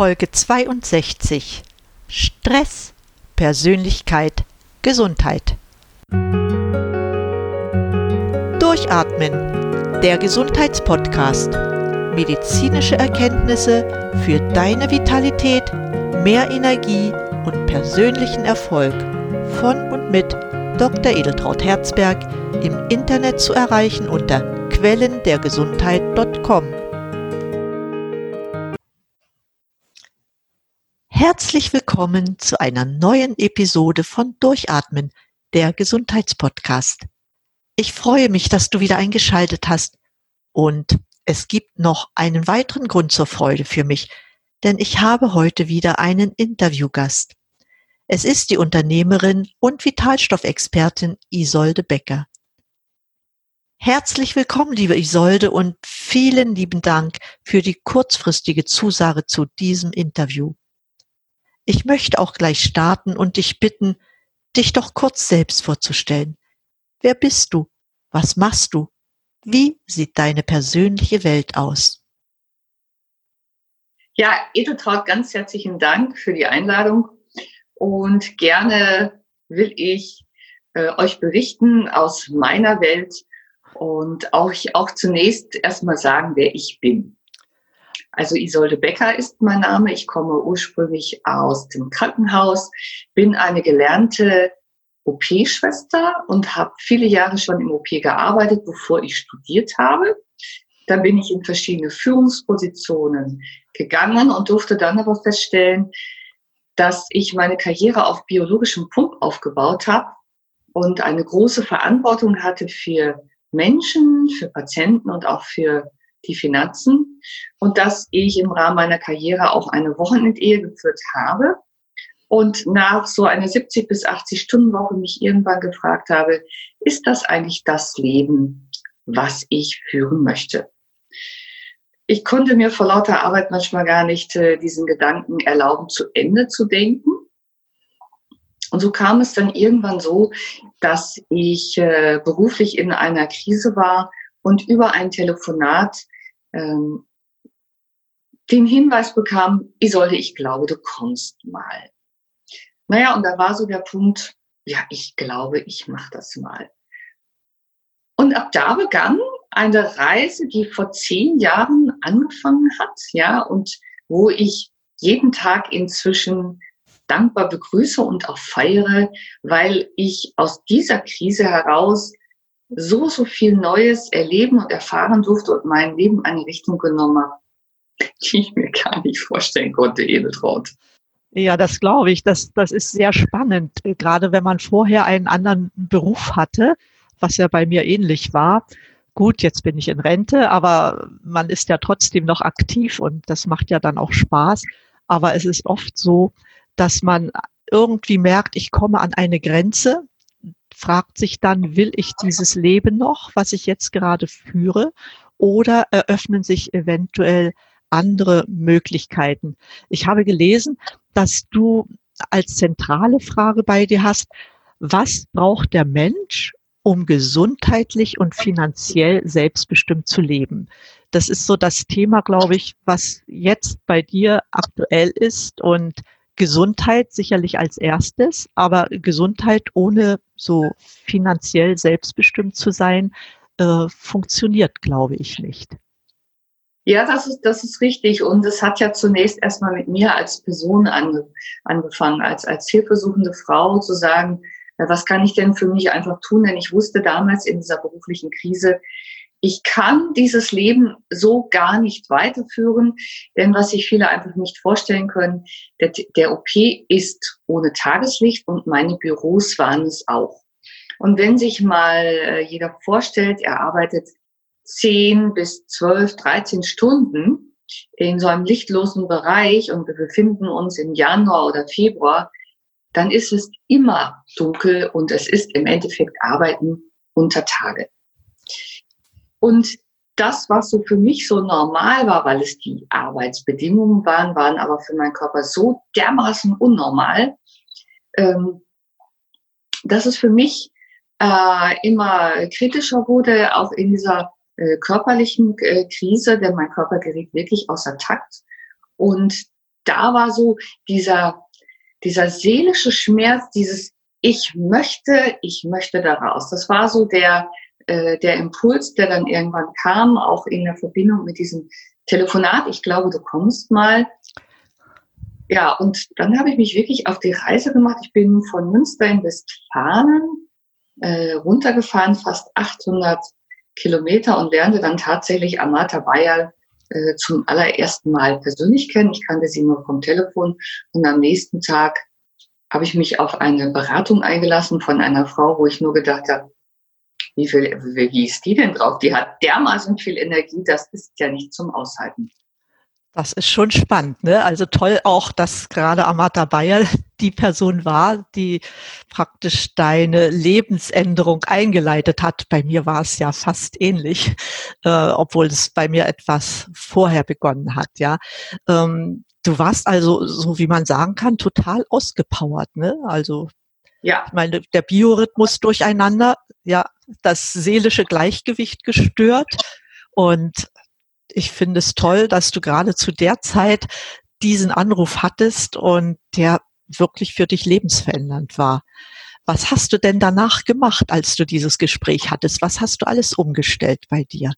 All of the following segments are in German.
Folge 62 Stress, Persönlichkeit, Gesundheit. Durchatmen, der Gesundheitspodcast. Medizinische Erkenntnisse für deine Vitalität, mehr Energie und persönlichen Erfolg von und mit Dr. Edeltraut Herzberg im Internet zu erreichen unter quellendergesundheit.com. Herzlich willkommen zu einer neuen Episode von Durchatmen, der Gesundheitspodcast. Ich freue mich, dass du wieder eingeschaltet hast und es gibt noch einen weiteren Grund zur Freude für mich, denn ich habe heute wieder einen Interviewgast. Es ist die Unternehmerin und Vitalstoffexpertin Isolde Becker. Herzlich willkommen, liebe Isolde, und vielen lieben Dank für die kurzfristige Zusage zu diesem Interview. Ich möchte auch gleich starten und dich bitten, dich doch kurz selbst vorzustellen. Wer bist du? Was machst du? Wie sieht deine persönliche Welt aus? Ja, Edeltraut, ganz herzlichen Dank für die Einladung und gerne will ich äh, euch berichten aus meiner Welt und auch, auch zunächst erstmal sagen, wer ich bin. Also Isolde Becker ist mein Name. Ich komme ursprünglich aus dem Krankenhaus, bin eine gelernte OP-Schwester und habe viele Jahre schon im OP gearbeitet, bevor ich studiert habe. Dann bin ich in verschiedene Führungspositionen gegangen und durfte dann aber feststellen, dass ich meine Karriere auf biologischem Pump aufgebaut habe und eine große Verantwortung hatte für Menschen, für Patienten und auch für die Finanzen und dass ich im Rahmen meiner Karriere auch eine Wochenendehe geführt habe und nach so einer 70 bis 80 Stunden Woche mich irgendwann gefragt habe, ist das eigentlich das Leben, was ich führen möchte? Ich konnte mir vor lauter Arbeit manchmal gar nicht äh, diesen Gedanken erlauben, zu Ende zu denken. Und so kam es dann irgendwann so, dass ich äh, beruflich in einer Krise war und über ein Telefonat ähm, den Hinweis bekam, Isolde, ich glaube, du kommst mal. Naja, und da war so der Punkt, ja, ich glaube, ich mache das mal. Und ab da begann eine Reise, die vor zehn Jahren angefangen hat, ja, und wo ich jeden Tag inzwischen dankbar begrüße und auch feiere, weil ich aus dieser Krise heraus so, so viel Neues erleben und erfahren durfte und mein Leben eine Richtung genommen habe, die ich mir gar nicht vorstellen konnte, Edeltraut. Ja, das glaube ich. Das, das ist sehr spannend, gerade wenn man vorher einen anderen Beruf hatte, was ja bei mir ähnlich war. Gut, jetzt bin ich in Rente, aber man ist ja trotzdem noch aktiv und das macht ja dann auch Spaß. Aber es ist oft so, dass man irgendwie merkt, ich komme an eine Grenze fragt sich dann, will ich dieses Leben noch, was ich jetzt gerade führe, oder eröffnen sich eventuell andere Möglichkeiten? Ich habe gelesen, dass du als zentrale Frage bei dir hast, was braucht der Mensch, um gesundheitlich und finanziell selbstbestimmt zu leben? Das ist so das Thema, glaube ich, was jetzt bei dir aktuell ist und Gesundheit sicherlich als erstes, aber Gesundheit ohne so finanziell selbstbestimmt zu sein, äh, funktioniert, glaube ich, nicht. Ja, das ist, das ist richtig. Und es hat ja zunächst erstmal mit mir als Person ange, angefangen, als, als hilfesuchende Frau zu sagen, was kann ich denn für mich einfach tun? Denn ich wusste damals in dieser beruflichen Krise, ich kann dieses Leben so gar nicht weiterführen, denn was sich viele einfach nicht vorstellen können, der, der OP ist ohne Tageslicht und meine Büros waren es auch. Und wenn sich mal äh, jeder vorstellt, er arbeitet 10 bis 12, 13 Stunden in so einem lichtlosen Bereich und wir befinden uns im Januar oder Februar, dann ist es immer dunkel und es ist im Endeffekt Arbeiten unter Tage. Und das, was so für mich so normal war, weil es die Arbeitsbedingungen waren, waren aber für meinen Körper so dermaßen unnormal, ähm, dass es für mich äh, immer kritischer wurde, auch in dieser äh, körperlichen äh, Krise, denn mein Körper geriet wirklich außer Takt. Und da war so dieser, dieser seelische Schmerz, dieses ich möchte, ich möchte da raus. Das war so der, äh, der Impuls, der dann irgendwann kam, auch in der Verbindung mit diesem Telefonat. Ich glaube, du kommst mal. Ja, und dann habe ich mich wirklich auf die Reise gemacht. Ich bin von Münster in Westfalen äh, runtergefahren, fast 800 Kilometer und lernte dann tatsächlich Amata Bayal äh, zum allerersten Mal persönlich kennen. Ich kannte sie nur vom Telefon und am nächsten Tag habe ich mich auf eine Beratung eingelassen von einer Frau, wo ich nur gedacht habe, wie viel, wie ist die denn drauf? Die hat dermaßen viel Energie, das ist ja nicht zum Aushalten. Das ist schon spannend, ne? Also toll auch, dass gerade Amata Bayer die Person war, die praktisch deine Lebensänderung eingeleitet hat. Bei mir war es ja fast ähnlich, äh, obwohl es bei mir etwas vorher begonnen hat, ja. Ähm, du warst also, so wie man sagen kann, total ausgepowert, ne? Also ja. Ich meine, der Biorhythmus durcheinander, ja, das seelische Gleichgewicht gestört. Und ich finde es toll, dass du gerade zu der Zeit diesen Anruf hattest und der wirklich für dich lebensverändernd war. Was hast du denn danach gemacht, als du dieses Gespräch hattest? Was hast du alles umgestellt bei dir?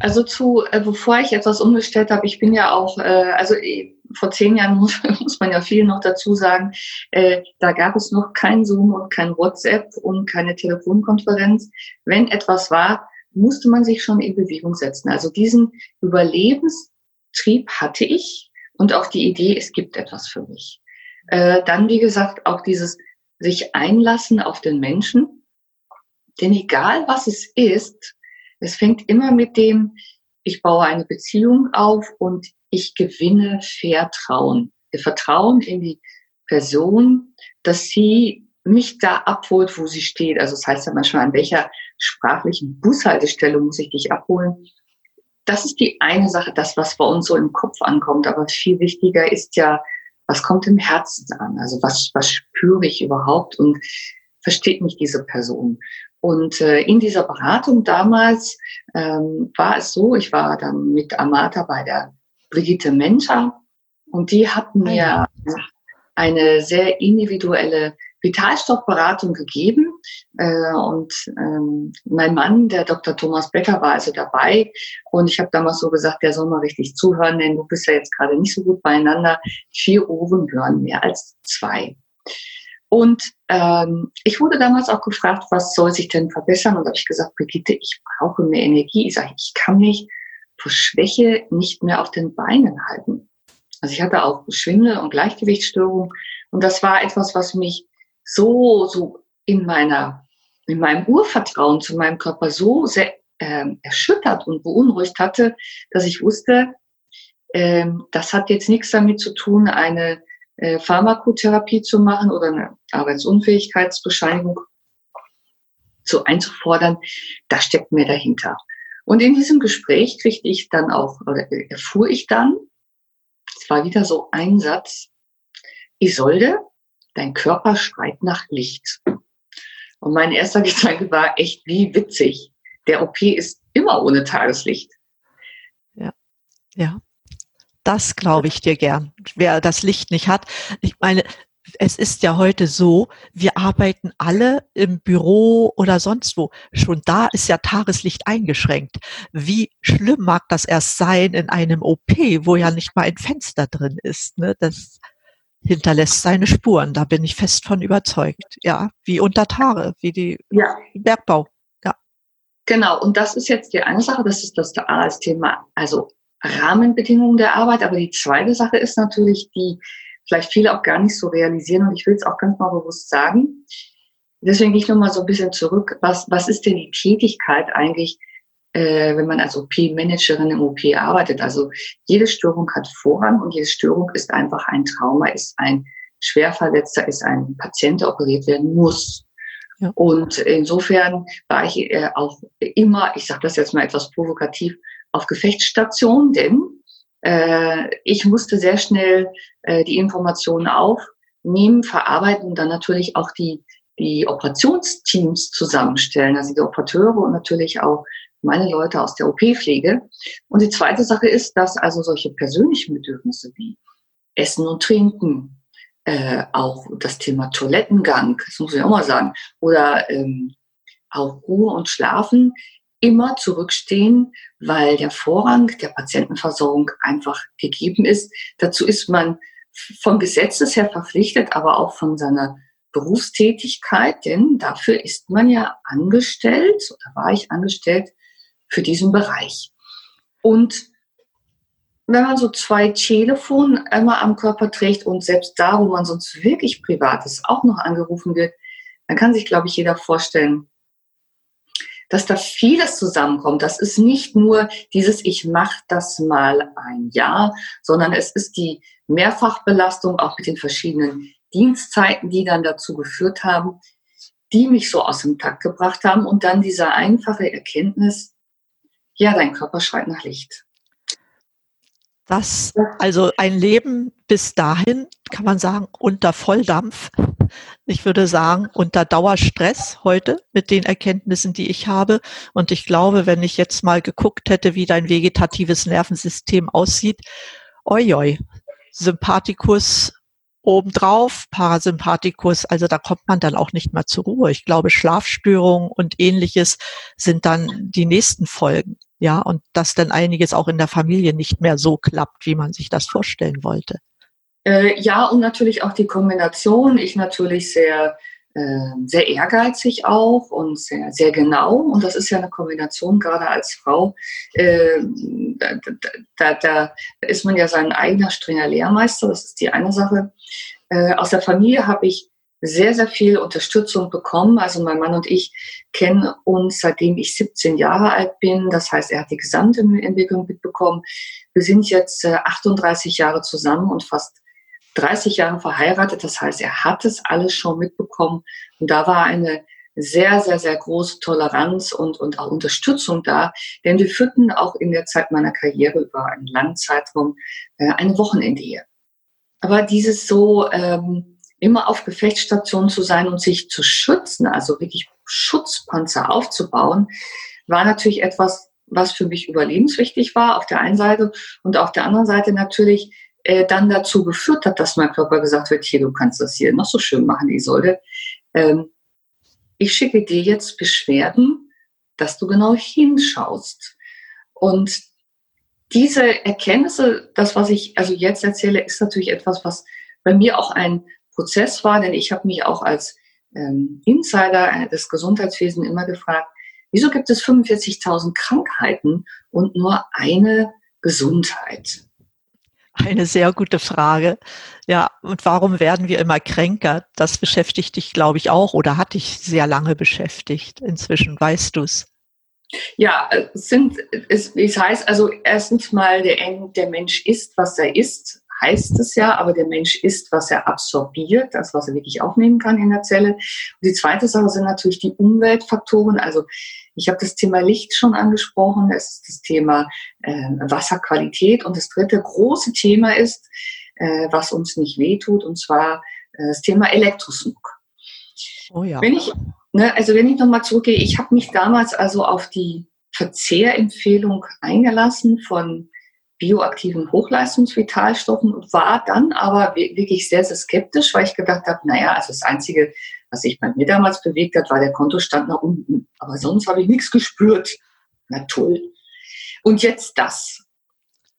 Also zu, äh, bevor ich etwas umgestellt habe, ich bin ja auch, äh, also äh, vor zehn Jahren muss, muss man ja viel noch dazu sagen, äh, da gab es noch kein Zoom und kein WhatsApp und keine Telefonkonferenz. Wenn etwas war, musste man sich schon in Bewegung setzen. Also diesen Überlebenstrieb hatte ich und auch die Idee, es gibt etwas für mich. Äh, dann, wie gesagt, auch dieses sich einlassen auf den Menschen. Denn egal was es ist, es fängt immer mit dem, ich baue eine Beziehung auf und ich gewinne Vertrauen. Vertrauen in die Person, dass sie mich da abholt, wo sie steht. Also das heißt ja manchmal, an welcher sprachlichen Bushaltestelle muss ich dich abholen. Das ist die eine Sache, das, was bei uns so im Kopf ankommt. Aber viel wichtiger ist ja, was kommt im Herzen an? Also was, was spüre ich überhaupt und versteht mich diese Person? Und äh, in dieser Beratung damals ähm, war es so, ich war dann mit Amata bei der Brigitte Menscher und die hat mir eine sehr individuelle Vitalstoffberatung gegeben. Äh, und ähm, mein Mann, der Dr. Thomas Becker, war also dabei. Und ich habe damals so gesagt, der soll mal richtig zuhören, denn du bist ja jetzt gerade nicht so gut beieinander. Vier Ohren hören mehr als zwei. Und ähm, ich wurde damals auch gefragt, was soll sich denn verbessern? Und da habe ich gesagt, Brigitte, ich brauche mehr Energie. Ich sage, ich kann mich vor Schwäche nicht mehr auf den Beinen halten. Also ich hatte auch Schwindel und Gleichgewichtsstörung. Und das war etwas, was mich so, so in meiner, in meinem Urvertrauen zu meinem Körper so sehr ähm, erschüttert und beunruhigt hatte, dass ich wusste, ähm, das hat jetzt nichts damit zu tun, eine äh, Pharmakotherapie zu machen oder eine Arbeitsunfähigkeitsbescheinigung zu einzufordern. Das steckt mir dahinter. Und in diesem Gespräch kriegte ich dann auch, oder erfuhr ich dann, es war wieder so ein Satz, Isolde, dein Körper schreit nach Licht. Und mein erster Gedanke war echt, wie witzig. Der OP ist immer ohne Tageslicht. Ja, ja. Das glaube ich dir gern. Wer das Licht nicht hat. Ich meine, es ist ja heute so, wir arbeiten alle im Büro oder sonst wo. Schon da ist ja Tageslicht eingeschränkt. Wie schlimm mag das erst sein in einem OP, wo ja nicht mal ein Fenster drin ist. Ne? Das hinterlässt seine Spuren. Da bin ich fest von überzeugt. Ja, wie unter Tage, wie die ja. Bergbau. Ja. Genau. Und das ist jetzt die eine Sache. Das ist das, das Thema. Also Rahmenbedingungen der Arbeit. Aber die zweite Sache ist natürlich die, vielleicht viele auch gar nicht so realisieren und ich will es auch ganz mal bewusst sagen. Deswegen gehe ich nochmal so ein bisschen zurück. Was, was ist denn die Tätigkeit eigentlich, äh, wenn man als OP-Managerin im OP arbeitet? Also jede Störung hat Vorrang und jede Störung ist einfach ein Trauma, ist ein Schwerverletzter, ist ein Patient, der operiert werden muss. Ja. Und insofern war ich äh, auch immer, ich sage das jetzt mal etwas provokativ, auf Gefechtsstation, denn äh, ich musste sehr schnell äh, die Informationen aufnehmen, verarbeiten und dann natürlich auch die, die Operationsteams zusammenstellen, also die Operateure und natürlich auch meine Leute aus der OP-Pflege. Und die zweite Sache ist, dass also solche persönlichen Bedürfnisse wie Essen und Trinken, äh, auch das Thema Toilettengang, das muss ich auch mal sagen, oder ähm, auch Ruhe und Schlafen immer zurückstehen, weil der Vorrang der Patientenversorgung einfach gegeben ist. Dazu ist man vom Gesetzes her verpflichtet, aber auch von seiner Berufstätigkeit, denn dafür ist man ja angestellt, oder war ich angestellt für diesen Bereich. Und wenn man so zwei Telefone immer am Körper trägt und selbst da, wo man sonst wirklich privat ist, auch noch angerufen wird, dann kann sich, glaube ich, jeder vorstellen, dass da vieles zusammenkommt. Das ist nicht nur dieses, ich mache das mal ein Jahr, sondern es ist die Mehrfachbelastung auch mit den verschiedenen Dienstzeiten, die dann dazu geführt haben, die mich so aus dem Takt gebracht haben und dann diese einfache Erkenntnis, ja, dein Körper schreit nach Licht. Das, also ein Leben bis dahin, kann man sagen, unter Volldampf. Ich würde sagen, unter Dauerstress heute mit den Erkenntnissen, die ich habe. Und ich glaube, wenn ich jetzt mal geguckt hätte, wie dein vegetatives Nervensystem aussieht, oi, Sympathikus obendrauf, Parasympathikus, also da kommt man dann auch nicht mehr zur Ruhe. Ich glaube, Schlafstörungen und ähnliches sind dann die nächsten Folgen. Ja, und dass dann einiges auch in der Familie nicht mehr so klappt, wie man sich das vorstellen wollte. Äh, ja, und natürlich auch die Kombination. Ich natürlich sehr, äh, sehr ehrgeizig auch und sehr, sehr genau. Und das ist ja eine Kombination, gerade als Frau. Äh, da, da, da, ist man ja sein eigener strenger Lehrmeister. Das ist die eine Sache. Äh, aus der Familie habe ich sehr, sehr viel Unterstützung bekommen. Also mein Mann und ich kennen uns, seitdem ich 17 Jahre alt bin. Das heißt, er hat die gesamte Entwicklung mitbekommen. Wir sind jetzt 38 äh, Jahre zusammen und fast 30 Jahre verheiratet. Das heißt, er hat es alles schon mitbekommen. Und da war eine sehr, sehr, sehr große Toleranz und, und auch Unterstützung da. Denn wir führten auch in der Zeit meiner Karriere über einen langen Zeitraum äh, eine Wochenendehe. Aber dieses so, ähm, immer auf Gefechtsstation zu sein und sich zu schützen, also wirklich Schutzpanzer aufzubauen, war natürlich etwas, was für mich überlebenswichtig war auf der einen Seite und auf der anderen Seite natürlich äh, dann dazu geführt hat, dass mein Körper gesagt wird, hier, du kannst das hier noch so schön machen, Isolde. Ähm, ich schicke dir jetzt Beschwerden, dass du genau hinschaust. Und diese Erkenntnisse, das, was ich also jetzt erzähle, ist natürlich etwas, was bei mir auch ein Prozess war, denn ich habe mich auch als ähm, Insider des Gesundheitswesens immer gefragt, wieso gibt es 45.000 Krankheiten und nur eine Gesundheit? Eine sehr gute Frage. Ja, und warum werden wir immer kränker? Das beschäftigt dich, glaube ich, auch oder hat dich sehr lange beschäftigt. Inzwischen weißt du es. Ja, es sind, es, es heißt also erstens mal, der, der Mensch ist, was er ist heißt es ja, aber der Mensch isst, was er absorbiert, das, was er wirklich aufnehmen kann in der Zelle. Und die zweite Sache sind natürlich die Umweltfaktoren. Also ich habe das Thema Licht schon angesprochen, es ist das Thema äh, Wasserqualität und das dritte große Thema ist, äh, was uns nicht wehtut, und zwar äh, das Thema Elektrosmog. Oh ja. Wenn ich, ne, also wenn ich nochmal zurückgehe, ich habe mich damals also auf die Verzehrempfehlung eingelassen von bioaktiven Hochleistungsvitalstoffen und war dann aber wirklich sehr, sehr skeptisch, weil ich gedacht habe, naja, also das Einzige, was sich bei mir damals bewegt hat, war der Kontostand nach unten. Aber sonst habe ich nichts gespürt. Na toll. Und jetzt das.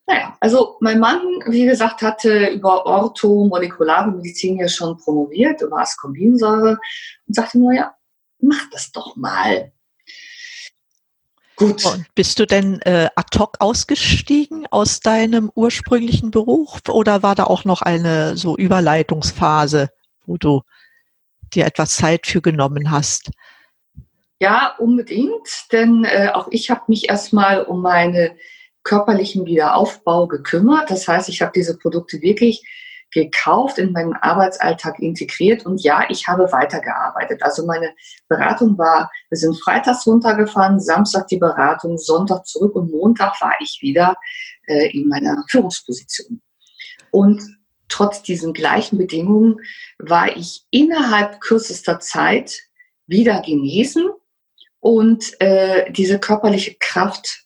Naja, also mein Mann, wie gesagt, hatte über orthomolekulare Medizin ja schon promoviert, über Ascorbinsäure und sagte nur, ja, mach das doch mal. Gut. Und bist du denn äh, ad hoc ausgestiegen aus deinem ursprünglichen Beruf oder war da auch noch eine so Überleitungsphase, wo du dir etwas Zeit für genommen hast? Ja, unbedingt, denn äh, auch ich habe mich erstmal um meine körperlichen Wiederaufbau gekümmert. Das heißt, ich habe diese Produkte wirklich gekauft, in meinen Arbeitsalltag integriert und ja, ich habe weitergearbeitet. Also meine Beratung war, wir sind freitags runtergefahren, Samstag die Beratung, Sonntag zurück und Montag war ich wieder äh, in meiner Führungsposition. Und trotz diesen gleichen Bedingungen war ich innerhalb kürzester Zeit wieder genesen und äh, diese körperliche Kraft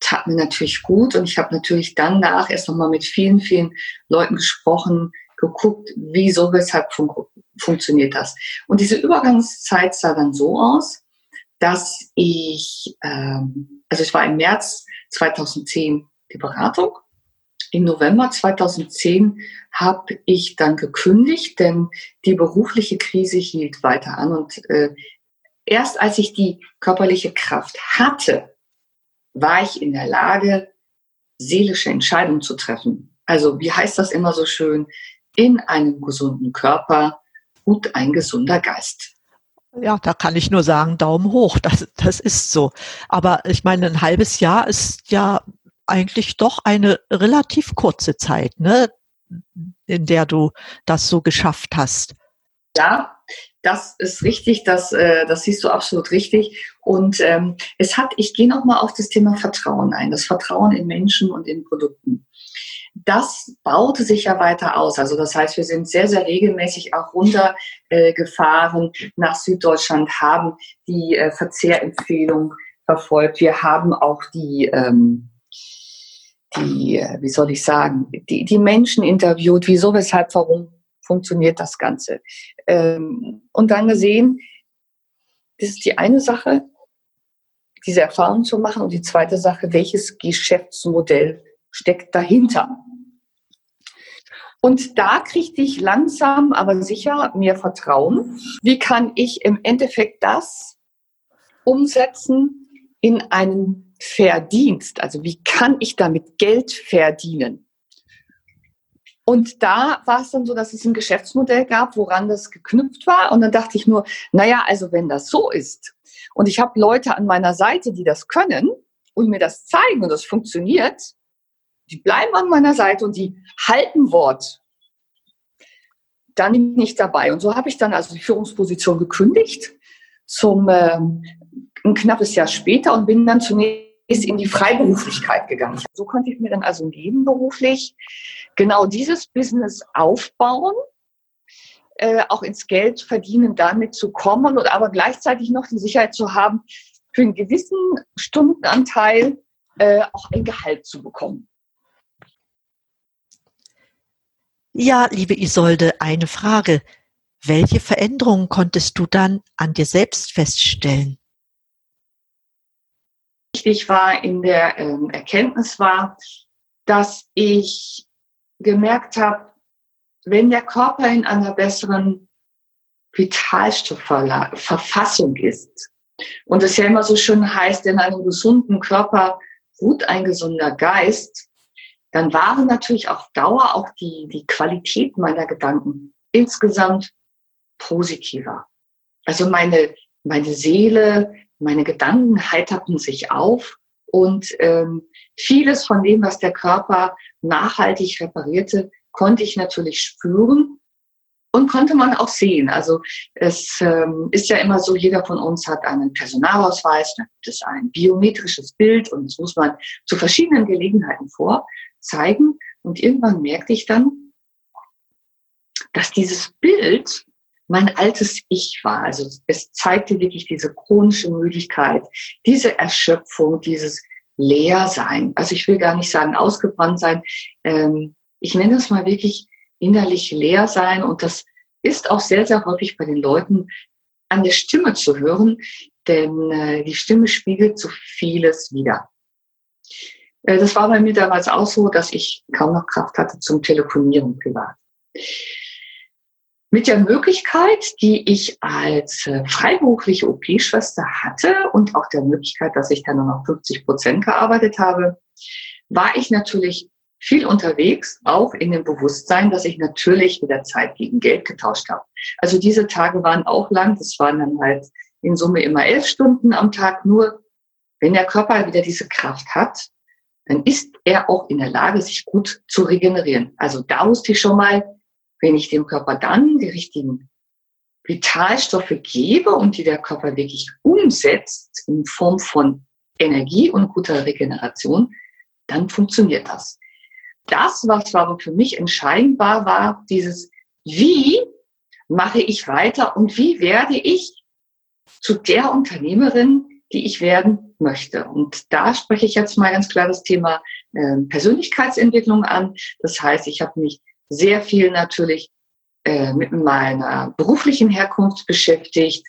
tat mir natürlich gut und ich habe natürlich danach erst nochmal mit vielen, vielen Leuten gesprochen, geguckt, wieso, weshalb fun funktioniert das. Und diese Übergangszeit sah dann so aus, dass ich, ähm, also es war im März 2010 die Beratung. Im November 2010 habe ich dann gekündigt, denn die berufliche Krise hielt weiter an. Und äh, erst als ich die körperliche Kraft hatte, war ich in der Lage, seelische Entscheidungen zu treffen. Also wie heißt das immer so schön? In einem gesunden Körper und ein gesunder Geist. Ja, da kann ich nur sagen, Daumen hoch, das, das ist so. Aber ich meine, ein halbes Jahr ist ja eigentlich doch eine relativ kurze Zeit, ne, in der du das so geschafft hast. Ja, das ist richtig, das, äh, das siehst du absolut richtig. Und ähm, es hat, ich gehe nochmal auf das Thema Vertrauen ein, das Vertrauen in Menschen und in Produkten. Das baute sich ja weiter aus. Also das heißt, wir sind sehr, sehr regelmäßig auch runtergefahren äh, nach Süddeutschland, haben die äh, Verzehrempfehlung verfolgt. Wir haben auch die, ähm, die, äh, wie soll ich sagen, die, die Menschen interviewt, wieso, weshalb, warum funktioniert das Ganze. Ähm, und dann gesehen, das ist die eine Sache, diese Erfahrung zu machen und die zweite Sache, welches Geschäftsmodell steckt dahinter. Und da kriegte ich langsam, aber sicher mehr Vertrauen. Wie kann ich im Endeffekt das umsetzen in einen Verdienst? Also wie kann ich damit Geld verdienen? Und da war es dann so, dass es ein Geschäftsmodell gab, woran das geknüpft war. Und dann dachte ich nur, naja, also wenn das so ist und ich habe Leute an meiner Seite, die das können und mir das zeigen und das funktioniert, die bleiben an meiner Seite und die halten Wort, dann bin ich dabei. Und so habe ich dann also die Führungsposition gekündigt zum ähm, ein knappes Jahr später und bin dann zunächst in die Freiberuflichkeit gegangen. So konnte ich mir dann also nebenberuflich genau dieses Business aufbauen, äh, auch ins Geld verdienen, damit zu kommen und aber gleichzeitig noch die Sicherheit zu haben, für einen gewissen Stundenanteil äh, auch ein Gehalt zu bekommen. Ja, liebe Isolde, eine Frage. Welche Veränderungen konntest du dann an dir selbst feststellen? Wichtig war in der ähm, Erkenntnis war, dass ich gemerkt habe, wenn der Körper in einer besseren Vitalstoffverfassung ist, und es ja immer so schön heißt, in einem gesunden Körper ruht ein gesunder Geist, dann waren natürlich auf Dauer auch die, die Qualität meiner Gedanken insgesamt positiver. Also meine, meine Seele, meine Gedanken heiterten sich auf und ähm, vieles von dem, was der Körper nachhaltig reparierte, konnte ich natürlich spüren und konnte man auch sehen. Also es ähm, ist ja immer so, jeder von uns hat einen Personalausweis, da gibt es ein biometrisches Bild und das muss man zu verschiedenen Gelegenheiten vorzeigen. Und irgendwann merkte ich dann, dass dieses Bild mein altes Ich war. Also es zeigte wirklich diese chronische Müdigkeit, diese Erschöpfung, dieses Leersein. Also ich will gar nicht sagen ausgebrannt sein. Ähm, ich nenne das mal wirklich innerlich leer sein. Und das ist auch sehr, sehr häufig bei den Leuten an der Stimme zu hören, denn äh, die Stimme spiegelt so vieles wieder. Äh, das war bei mir damals auch so, dass ich kaum noch Kraft hatte zum Telefonieren privat mit der Möglichkeit, die ich als äh, freiberufliche OP-Schwester hatte und auch der Möglichkeit, dass ich dann nur noch 50 Prozent gearbeitet habe, war ich natürlich viel unterwegs, auch in dem Bewusstsein, dass ich natürlich mit der Zeit gegen Geld getauscht habe. Also diese Tage waren auch lang, das waren dann halt in Summe immer elf Stunden am Tag. Nur wenn der Körper wieder diese Kraft hat, dann ist er auch in der Lage, sich gut zu regenerieren. Also da musste ich schon mal wenn ich dem Körper dann die richtigen Vitalstoffe gebe und die der Körper wirklich umsetzt in Form von Energie und guter Regeneration, dann funktioniert das. Das, was aber für mich entscheidend war, war dieses, wie mache ich weiter und wie werde ich zu der Unternehmerin, die ich werden möchte. Und da spreche ich jetzt mal ganz klar das Thema äh, Persönlichkeitsentwicklung an. Das heißt, ich habe mich sehr viel natürlich äh, mit meiner beruflichen Herkunft beschäftigt,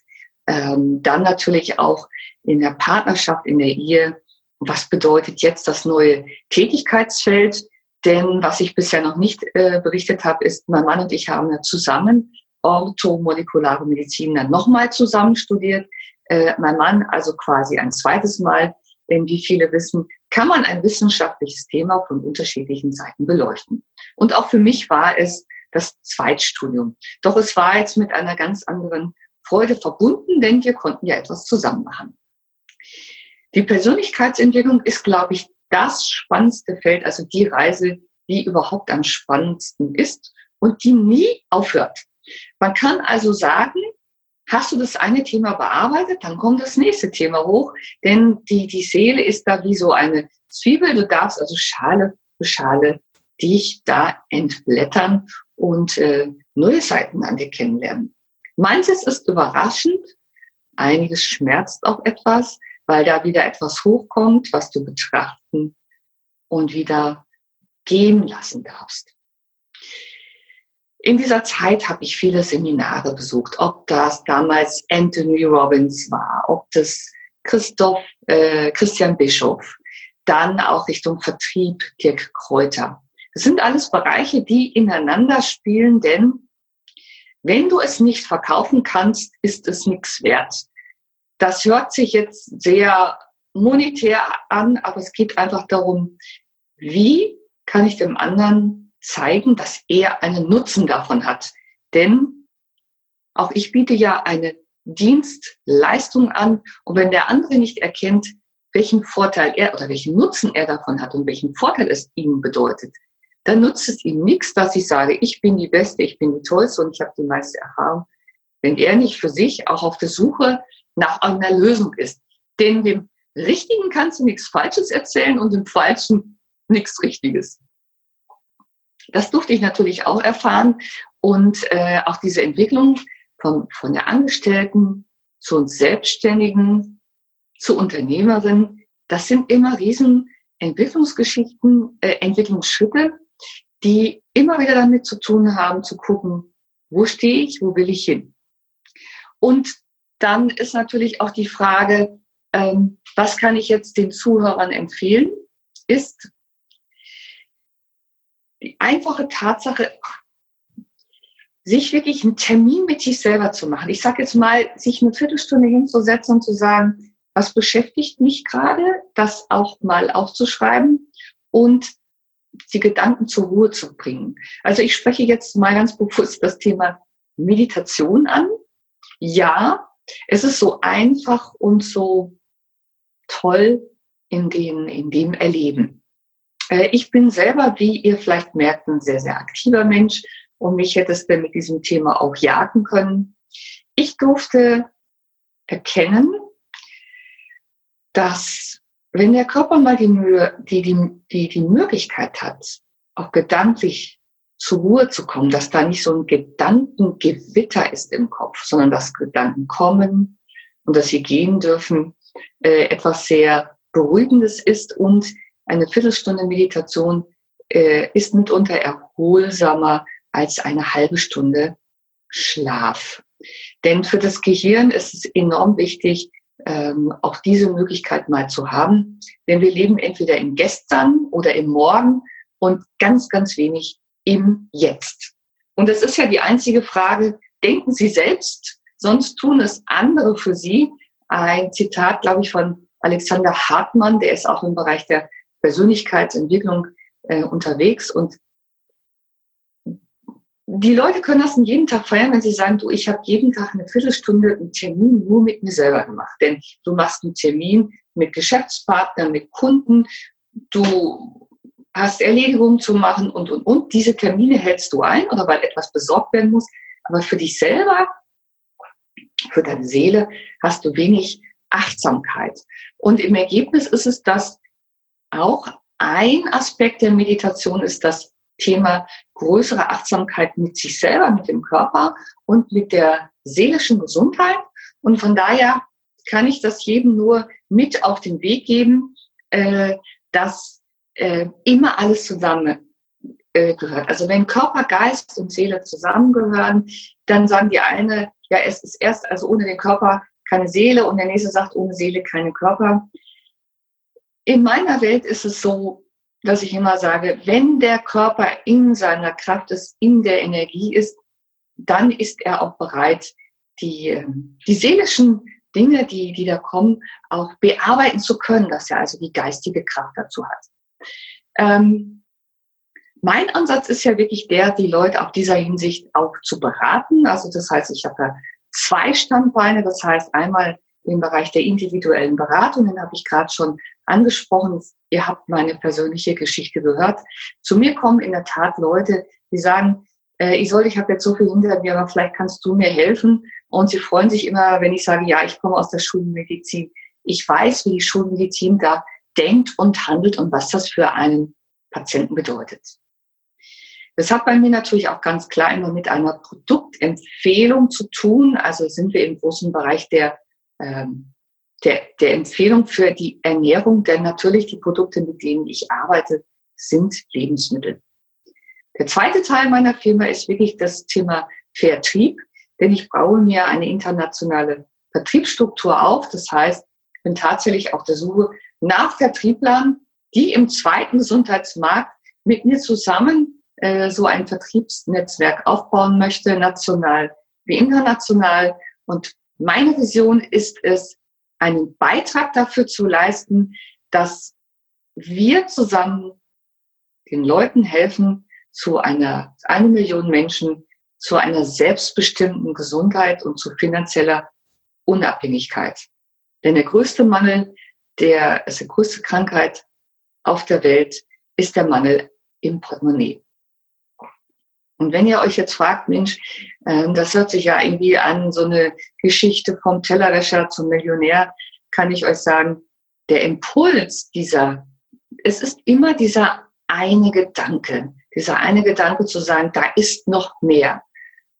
ähm, dann natürlich auch in der Partnerschaft, in der Ehe. Was bedeutet jetzt das neue Tätigkeitsfeld? Denn was ich bisher noch nicht äh, berichtet habe, ist, mein Mann und ich haben ja zusammen orthomolekulare Medizin dann nochmal zusammen studiert. Äh, mein Mann also quasi ein zweites Mal. Denn wie viele wissen, kann man ein wissenschaftliches Thema von unterschiedlichen Seiten beleuchten. Und auch für mich war es das Zweitstudium. Doch es war jetzt mit einer ganz anderen Freude verbunden, denn wir konnten ja etwas zusammen machen. Die Persönlichkeitsentwicklung ist, glaube ich, das spannendste Feld, also die Reise, die überhaupt am spannendsten ist und die nie aufhört. Man kann also sagen, hast du das eine Thema bearbeitet, dann kommt das nächste Thema hoch, denn die, die Seele ist da wie so eine Zwiebel. Du darfst also Schale für Schale dich da entblättern und äh, neue Seiten an dir kennenlernen. Manches ist überraschend, einiges schmerzt auch etwas, weil da wieder etwas hochkommt, was du betrachten und wieder gehen lassen darfst. In dieser Zeit habe ich viele Seminare besucht, ob das damals Anthony Robbins war, ob das Christoph, äh, Christian Bischof, dann auch Richtung Vertrieb Dirk Kräuter. Das sind alles Bereiche, die ineinander spielen, denn wenn du es nicht verkaufen kannst, ist es nichts wert. Das hört sich jetzt sehr monetär an, aber es geht einfach darum, wie kann ich dem anderen zeigen, dass er einen Nutzen davon hat. Denn auch ich biete ja eine Dienstleistung an und wenn der andere nicht erkennt, welchen Vorteil er oder welchen Nutzen er davon hat und welchen Vorteil es ihm bedeutet, dann nutzt es ihm nichts, dass ich sage, ich bin die Beste, ich bin die Tollste und ich habe die meiste Erfahrung, wenn er nicht für sich auch auf der Suche nach einer Lösung ist. Denn dem Richtigen kannst du nichts Falsches erzählen und dem Falschen nichts Richtiges. Das durfte ich natürlich auch erfahren und äh, auch diese Entwicklung von, von der Angestellten zu uns Selbstständigen, zu Unternehmerin, das sind immer riesen Entwicklungsgeschichten, äh, Entwicklungsschritte, die immer wieder damit zu tun haben, zu gucken, wo stehe ich, wo will ich hin. Und dann ist natürlich auch die Frage, ähm, was kann ich jetzt den Zuhörern empfehlen, ist die einfache Tatsache, sich wirklich einen Termin mit sich selber zu machen. Ich sage jetzt mal, sich eine Viertelstunde hinzusetzen und zu sagen, was beschäftigt mich gerade, das auch mal aufzuschreiben und die Gedanken zur Ruhe zu bringen. Also ich spreche jetzt mal ganz bewusst das Thema Meditation an. Ja, es ist so einfach und so toll in, den, in dem Erleben. Äh, ich bin selber, wie ihr vielleicht merkt, ein sehr, sehr aktiver Mensch und mich hättest du mit diesem Thema auch jagen können. Ich durfte erkennen, dass wenn der Körper mal die, die, die, die, die Möglichkeit hat, auch gedanklich zur Ruhe zu kommen, dass da nicht so ein Gedankengewitter ist im Kopf, sondern dass Gedanken kommen und dass sie gehen dürfen, äh, etwas sehr Beruhigendes ist und eine Viertelstunde Meditation äh, ist mitunter erholsamer als eine halbe Stunde Schlaf. Denn für das Gehirn ist es enorm wichtig, ähm, auch diese Möglichkeit mal zu haben. Denn wir leben entweder im Gestern oder im Morgen und ganz, ganz wenig im Jetzt. Und es ist ja die einzige Frage, denken Sie selbst, sonst tun es andere für Sie. Ein Zitat, glaube ich, von Alexander Hartmann, der ist auch im Bereich der Persönlichkeitsentwicklung äh, unterwegs und die Leute können das jeden Tag feiern, wenn sie sagen, du, ich habe jeden Tag eine Viertelstunde einen Termin nur mit mir selber gemacht. Denn du machst einen Termin mit Geschäftspartnern, mit Kunden, du hast Erledigungen zu machen und, und, und. Diese Termine hältst du ein oder weil etwas besorgt werden muss. Aber für dich selber, für deine Seele hast du wenig Achtsamkeit. Und im Ergebnis ist es, dass auch ein Aspekt der Meditation ist, dass Thema größere Achtsamkeit mit sich selber, mit dem Körper und mit der seelischen Gesundheit. Und von daher kann ich das jedem nur mit auf den Weg geben, äh, dass äh, immer alles zusammen äh, gehört. Also wenn Körper, Geist und Seele zusammengehören, dann sagen die eine, ja, es ist erst, also ohne den Körper keine Seele und der nächste sagt, ohne Seele keine Körper. In meiner Welt ist es so, dass ich immer sage, wenn der Körper in seiner Kraft ist, in der Energie ist, dann ist er auch bereit, die, ähm, die seelischen Dinge, die, die da kommen, auch bearbeiten zu können, dass er also die geistige Kraft dazu hat. Ähm, mein Ansatz ist ja wirklich der, die Leute auf dieser Hinsicht auch zu beraten. Also das heißt, ich habe da zwei Standbeine. Das heißt einmal im Bereich der individuellen Beratung, den habe ich gerade schon angesprochen. Ihr habt meine persönliche Geschichte gehört. Zu mir kommen in der Tat Leute, die sagen, äh, soll, ich habe jetzt so viel hinter mir, aber vielleicht kannst du mir helfen. Und sie freuen sich immer, wenn ich sage, ja, ich komme aus der Schulmedizin. Ich weiß, wie die Schulmedizin da denkt und handelt und was das für einen Patienten bedeutet. Das hat bei mir natürlich auch ganz klar immer mit einer Produktempfehlung zu tun. Also sind wir im großen Bereich der, ähm, der, der Empfehlung für die Ernährung, denn natürlich die Produkte, mit denen ich arbeite, sind Lebensmittel. Der zweite Teil meiner Firma ist wirklich das Thema Vertrieb, denn ich baue mir eine internationale Vertriebsstruktur auf. Das heißt, ich bin tatsächlich auf der Suche nach Vertrieblern, die im zweiten Gesundheitsmarkt mit mir zusammen äh, so ein Vertriebsnetzwerk aufbauen möchte, national wie international. Und meine Vision ist es, einen Beitrag dafür zu leisten, dass wir zusammen den Leuten helfen, zu einer, eine Million Menschen zu einer selbstbestimmten Gesundheit und zu finanzieller Unabhängigkeit. Denn der größte Mangel, der, ist die größte Krankheit auf der Welt, ist der Mangel im Portemonnaie. Und wenn ihr euch jetzt fragt, Mensch, äh, das hört sich ja irgendwie an, so eine Geschichte vom Tellerwäscher zum Millionär, kann ich euch sagen, der Impuls dieser, es ist immer dieser eine Gedanke, dieser eine Gedanke zu sagen, da ist noch mehr.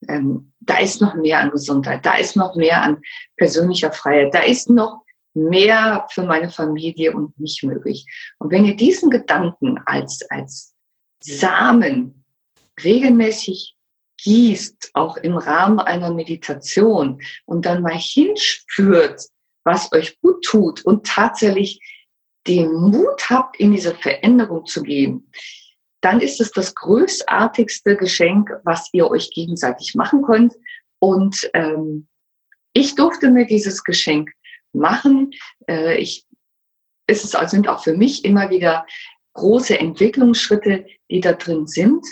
Ähm, da ist noch mehr an Gesundheit, da ist noch mehr an persönlicher Freiheit, da ist noch mehr für meine Familie und mich möglich. Und wenn ihr diesen Gedanken als, als Samen regelmäßig gießt, auch im Rahmen einer Meditation und dann mal hinspürt, was euch gut tut und tatsächlich den Mut habt, in diese Veränderung zu gehen, dann ist es das größtartigste Geschenk, was ihr euch gegenseitig machen könnt. Und ähm, ich durfte mir dieses Geschenk machen. Äh, ich, es ist, sind auch für mich immer wieder große Entwicklungsschritte, die da drin sind.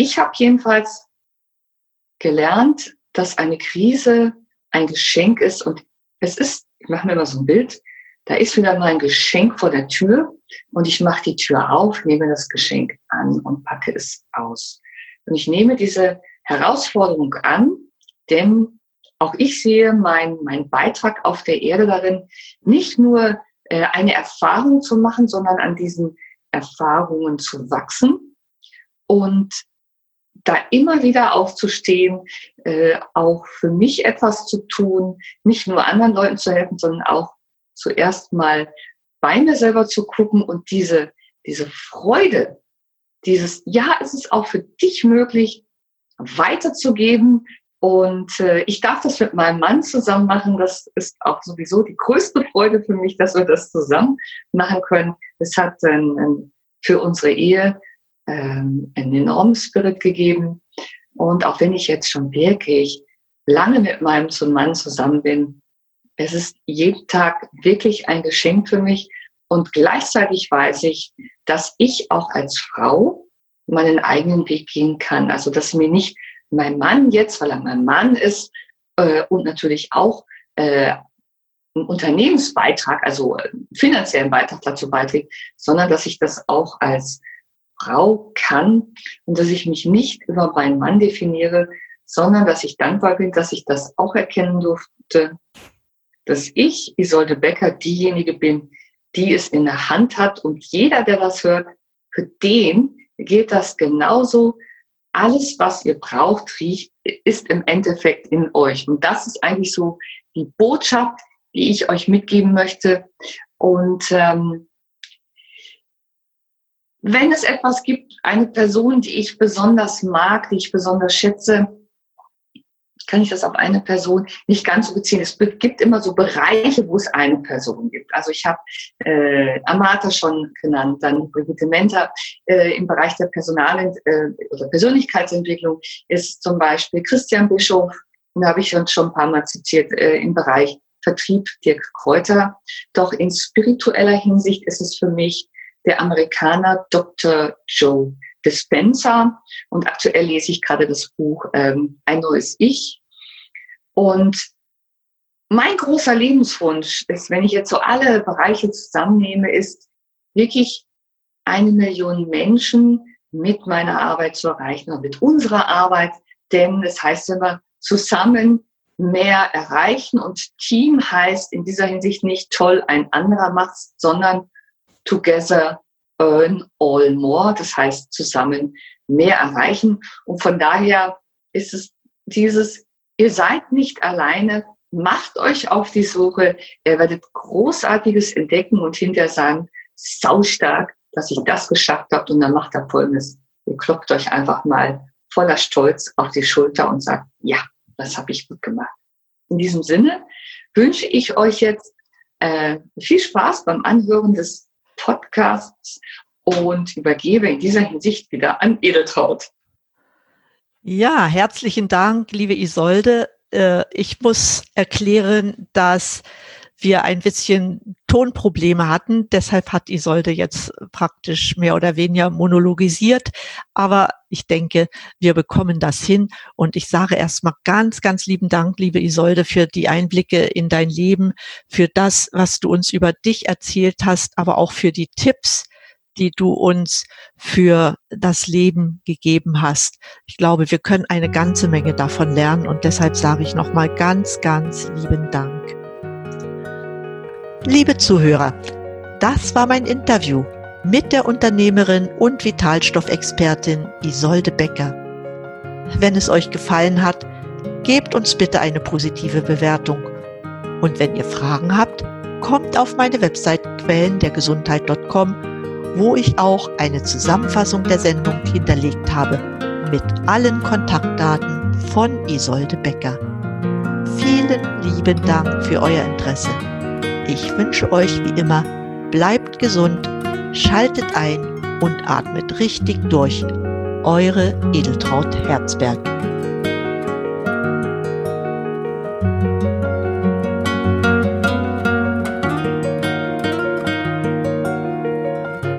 Ich habe jedenfalls gelernt, dass eine Krise ein Geschenk ist und es ist, ich mache mir mal so ein Bild, da ist wieder mal ein Geschenk vor der Tür und ich mache die Tür auf, nehme das Geschenk an und packe es aus. Und ich nehme diese Herausforderung an, denn auch ich sehe meinen mein Beitrag auf der Erde darin, nicht nur äh, eine Erfahrung zu machen, sondern an diesen Erfahrungen zu wachsen und da immer wieder aufzustehen, äh, auch für mich etwas zu tun, nicht nur anderen Leuten zu helfen, sondern auch zuerst mal bei mir selber zu gucken und diese, diese Freude, dieses, ja, es ist auch für dich möglich, weiterzugeben. Und äh, ich darf das mit meinem Mann zusammen machen. Das ist auch sowieso die größte Freude für mich, dass wir das zusammen machen können. Es hat äh, für unsere Ehe ähm, einen enormen Spirit gegeben. Und auch wenn ich jetzt schon wirklich lange mit meinem Mann zusammen bin, es ist jeden Tag wirklich ein Geschenk für mich. Und gleichzeitig weiß ich, dass ich auch als Frau meinen eigenen Weg gehen kann. Also dass mir nicht mein Mann jetzt, weil er mein Mann ist äh, und natürlich auch äh, einen Unternehmensbeitrag, also einen finanziellen Beitrag dazu beiträgt, sondern dass ich das auch als Frau kann und dass ich mich nicht über meinen Mann definiere, sondern dass ich dankbar bin, dass ich das auch erkennen durfte, dass ich, Isolde Becker, diejenige bin, die es in der Hand hat und jeder, der das hört, für den geht das genauso. Alles, was ihr braucht, riecht, ist im Endeffekt in euch. Und das ist eigentlich so die Botschaft, die ich euch mitgeben möchte. Und ähm, wenn es etwas gibt, eine Person, die ich besonders mag, die ich besonders schätze, kann ich das auf eine Person nicht ganz so beziehen. Es gibt immer so Bereiche, wo es eine Person gibt. Also ich habe äh, Amata schon genannt, dann Brigitte Menter äh, im Bereich der Personal äh, oder Persönlichkeitsentwicklung ist zum Beispiel Christian Bischof, den habe ich uns schon ein paar Mal zitiert, äh, im Bereich Vertrieb Dirk Kräuter. Doch in spiritueller Hinsicht ist es für mich der Amerikaner Dr. Joe Dispenza. Und aktuell lese ich gerade das Buch ähm, Ein neues Ich und mein großer Lebenswunsch ist, wenn ich jetzt so alle Bereiche zusammennehme, ist wirklich eine Million Menschen mit meiner Arbeit zu erreichen und mit unserer Arbeit. Denn es heißt immer, zusammen mehr erreichen und Team heißt in dieser Hinsicht nicht toll ein anderer macht, sondern together earn all more. Das heißt zusammen mehr erreichen. Und von daher ist es dieses Ihr seid nicht alleine. Macht euch auf die Suche. Ihr werdet Großartiges entdecken und hinterher sagen, saustark, dass ich das geschafft habe. Und dann macht er Folgendes. Ihr klopft euch einfach mal voller Stolz auf die Schulter und sagt, ja, das habe ich gut gemacht. In diesem Sinne wünsche ich euch jetzt äh, viel Spaß beim Anhören des Podcasts und übergebe in dieser Hinsicht wieder an Edeltraut. Ja, herzlichen Dank, liebe Isolde. Äh, ich muss erklären, dass wir ein bisschen Tonprobleme hatten. Deshalb hat Isolde jetzt praktisch mehr oder weniger monologisiert. Aber ich denke, wir bekommen das hin. Und ich sage erstmal ganz, ganz lieben Dank, liebe Isolde, für die Einblicke in dein Leben, für das, was du uns über dich erzählt hast, aber auch für die Tipps, die du uns für das Leben gegeben hast. Ich glaube, wir können eine ganze Menge davon lernen und deshalb sage ich nochmal ganz, ganz lieben Dank. Liebe Zuhörer, das war mein Interview mit der Unternehmerin und Vitalstoffexpertin Isolde Becker. Wenn es euch gefallen hat, gebt uns bitte eine positive Bewertung. Und wenn ihr Fragen habt, kommt auf meine Website quellendergesundheit.com wo ich auch eine Zusammenfassung der Sendung hinterlegt habe mit allen Kontaktdaten von Isolde Becker. Vielen lieben Dank für euer Interesse. Ich wünsche euch wie immer, bleibt gesund, schaltet ein und atmet richtig durch. Eure Edeltraut Herzberg.